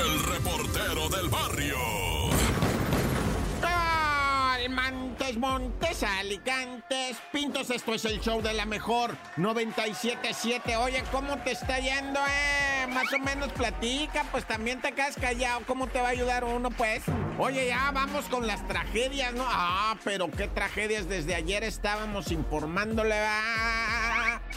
el reportero del barrio. Montes, Montes, Alicantes, Pintos, esto es el show de la mejor 977. Oye, ¿cómo te está yendo, eh? Más o menos platica, pues también te quedas callado. ¿Cómo te va a ayudar uno, pues? Oye, ya vamos con las tragedias, ¿no? Ah, pero qué tragedias. Desde ayer estábamos informándole. Ah,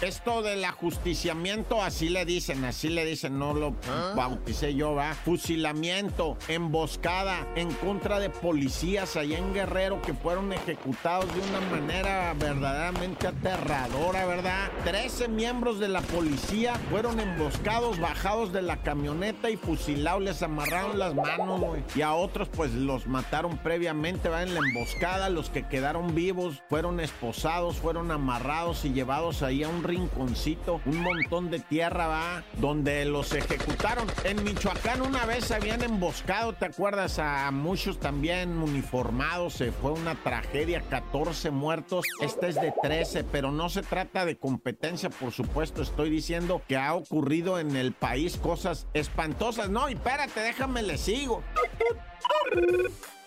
esto del ajusticiamiento, así le dicen, así le dicen, no lo bauticé yo, va. Fusilamiento, emboscada en contra de policías allá en Guerrero que fueron ejecutados de una manera verdaderamente aterradora, ¿verdad? Trece miembros de la policía fueron emboscados, bajados de la camioneta y fusilados, les amarraron las manos, güey. Y a otros, pues los mataron previamente, ¿va? En la emboscada, los que quedaron vivos fueron esposados, fueron amarrados y llevados ahí a un rinconcito, un montón de tierra, va, donde los ejecutaron. En Michoacán una vez habían emboscado, ¿te acuerdas? A muchos también uniformados, se fue una tragedia, 14 muertos, este es de 13, pero no se trata de competencia, por supuesto, estoy diciendo que ha ocurrido en el país cosas espantosas. No, y espérate, déjame le sigo.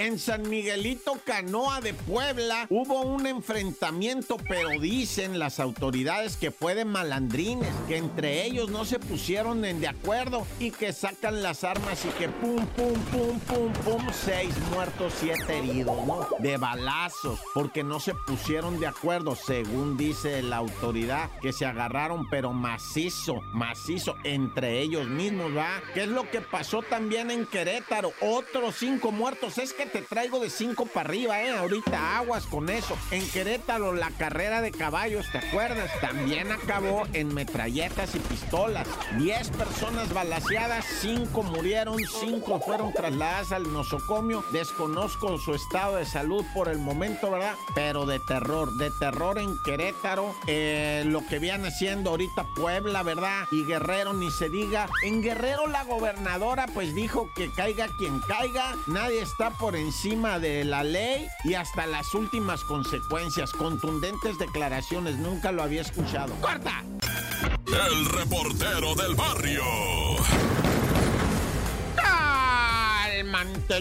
En San Miguelito Canoa de Puebla hubo un enfrentamiento, pero dicen las autoridades que fue de malandrines, que entre ellos no se pusieron en de acuerdo y que sacan las armas y que pum, pum, pum, pum, pum, seis muertos, siete heridos, ¿no? De balazos, porque no se pusieron de acuerdo, según dice la autoridad, que se agarraron, pero macizo, macizo, entre ellos mismos, ¿va? ¿Qué es lo que pasó también en Querétaro? Otros cinco muertos, es que te traigo de cinco para arriba, ¿eh? Ahorita aguas con eso. En Querétaro, la carrera de caballos, ¿te acuerdas? También acabó en metralletas y pistolas. Diez personas balaseadas, cinco murieron, cinco fueron trasladadas al nosocomio. Desconozco su estado de salud por el momento, ¿verdad? Pero de terror, de terror en Querétaro. Eh, lo que viene siendo ahorita Puebla, ¿verdad? Y Guerrero, ni se diga. En Guerrero, la gobernadora, pues dijo que caiga quien caiga. Nadie está por encima de la ley y hasta las últimas consecuencias. Contundentes declaraciones, nunca lo había escuchado. ¡Corta! El reportero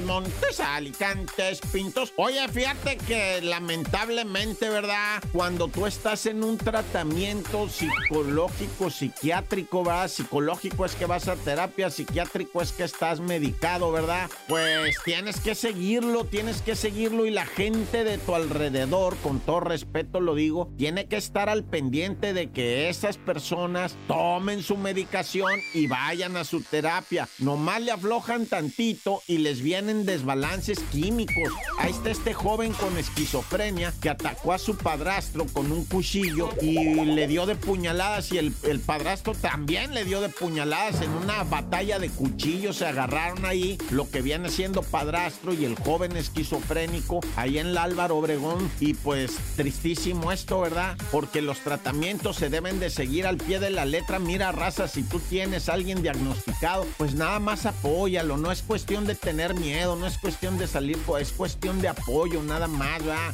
Montes, Montes, Alicantes, Pintos. Oye, fíjate que lamentablemente, ¿verdad? Cuando tú estás en un tratamiento psicológico, psiquiátrico, ¿verdad? Psicológico es que vas a terapia, psiquiátrico es que estás medicado, ¿verdad? Pues tienes que seguirlo, tienes que seguirlo y la gente de tu alrededor, con todo respeto lo digo, tiene que estar al pendiente de que esas personas tomen su medicación y vayan a su terapia. Nomás le aflojan tantito y les vienen desbalances químicos. Ahí está este joven con esquizofrenia que atacó a su padrastro con un cuchillo y le dio de puñaladas y el, el padrastro también le dio de puñaladas en una batalla de cuchillos. Se agarraron ahí lo que viene siendo padrastro y el joven esquizofrénico ahí en el Álvaro Obregón. Y pues tristísimo esto, ¿verdad? Porque los tratamientos se deben de seguir al pie de la letra. Mira, raza, si tú tienes a alguien diagnosticado, pues nada más apóyalo. No es cuestión de tener miedo, no es cuestión de salir, es cuestión de apoyo, nada más,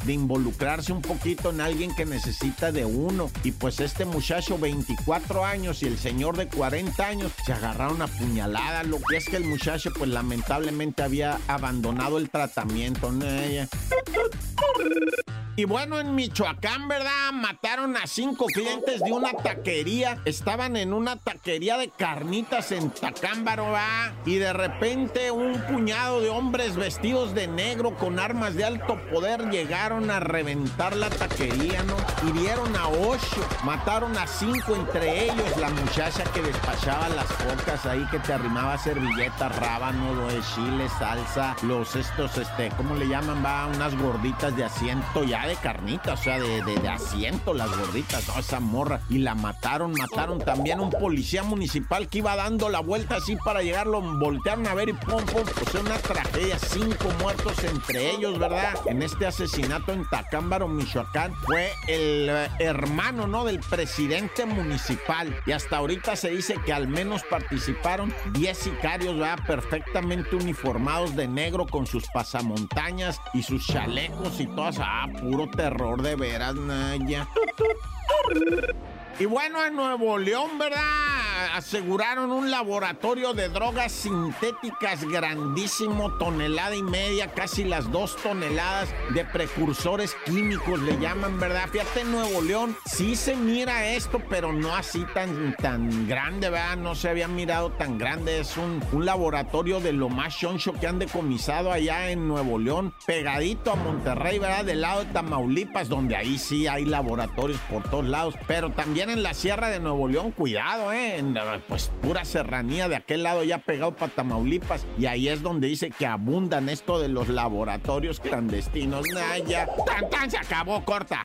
de involucrarse un poquito en alguien que necesita de uno. Y pues este muchacho, 24 años, y el señor de 40 años, se agarraron a puñalada. Lo que es que el muchacho, pues lamentablemente había abandonado el tratamiento, ¿no? Y bueno, en Michoacán, ¿verdad? Mataron a cinco clientes de una taquería. Estaban en una taquería de carnitas en Tacámbaro, ¿va? Y de repente un puñado de hombres vestidos de negro con armas de alto poder llegaron a reventar la taquería, ¿no? Hirieron a ocho, mataron a cinco, entre ellos la muchacha que despachaba las focas ahí, que te arrimaba servilletas, rábano, de chile, salsa, los estos, este, ¿cómo le llaman? Va, unas gorditas de asiento ya de carnita, o sea, de, de, de asiento, las gorditas, toda esa morra. Y la mataron, mataron también un policía municipal que iba dando la vuelta así para llegarlo, voltearon a ver y pum, pum. O sea, una tragedia, cinco muertos entre ellos, ¿verdad? En este asesinato en Tacámbaro, Michoacán, fue el eh, hermano, ¿no? Del presidente municipal. Y hasta ahorita se dice que al menos participaron 10 sicarios, ¿verdad? Perfectamente uniformados de negro con sus pasamontañas y sus chalecos y todas. Ah, puro terror de veras, Naya. Y bueno, en Nuevo León, ¿verdad? Aseguraron un laboratorio de drogas sintéticas grandísimo, tonelada y media, casi las dos toneladas de precursores químicos, le llaman, ¿verdad? Fíjate, Nuevo León sí se mira esto, pero no así tan, tan grande, ¿verdad? No se había mirado tan grande. Es un, un laboratorio de lo más choncho que han decomisado allá en Nuevo León, pegadito a Monterrey, ¿verdad? Del lado de Tamaulipas, donde ahí sí hay laboratorios por todos lados, pero también en la Sierra de Nuevo León, cuidado, ¿eh? Pues pura serranía de aquel lado ya pegado para Tamaulipas, y ahí es donde dice que abundan esto de los laboratorios clandestinos. Naya, tan tan se acabó, corta.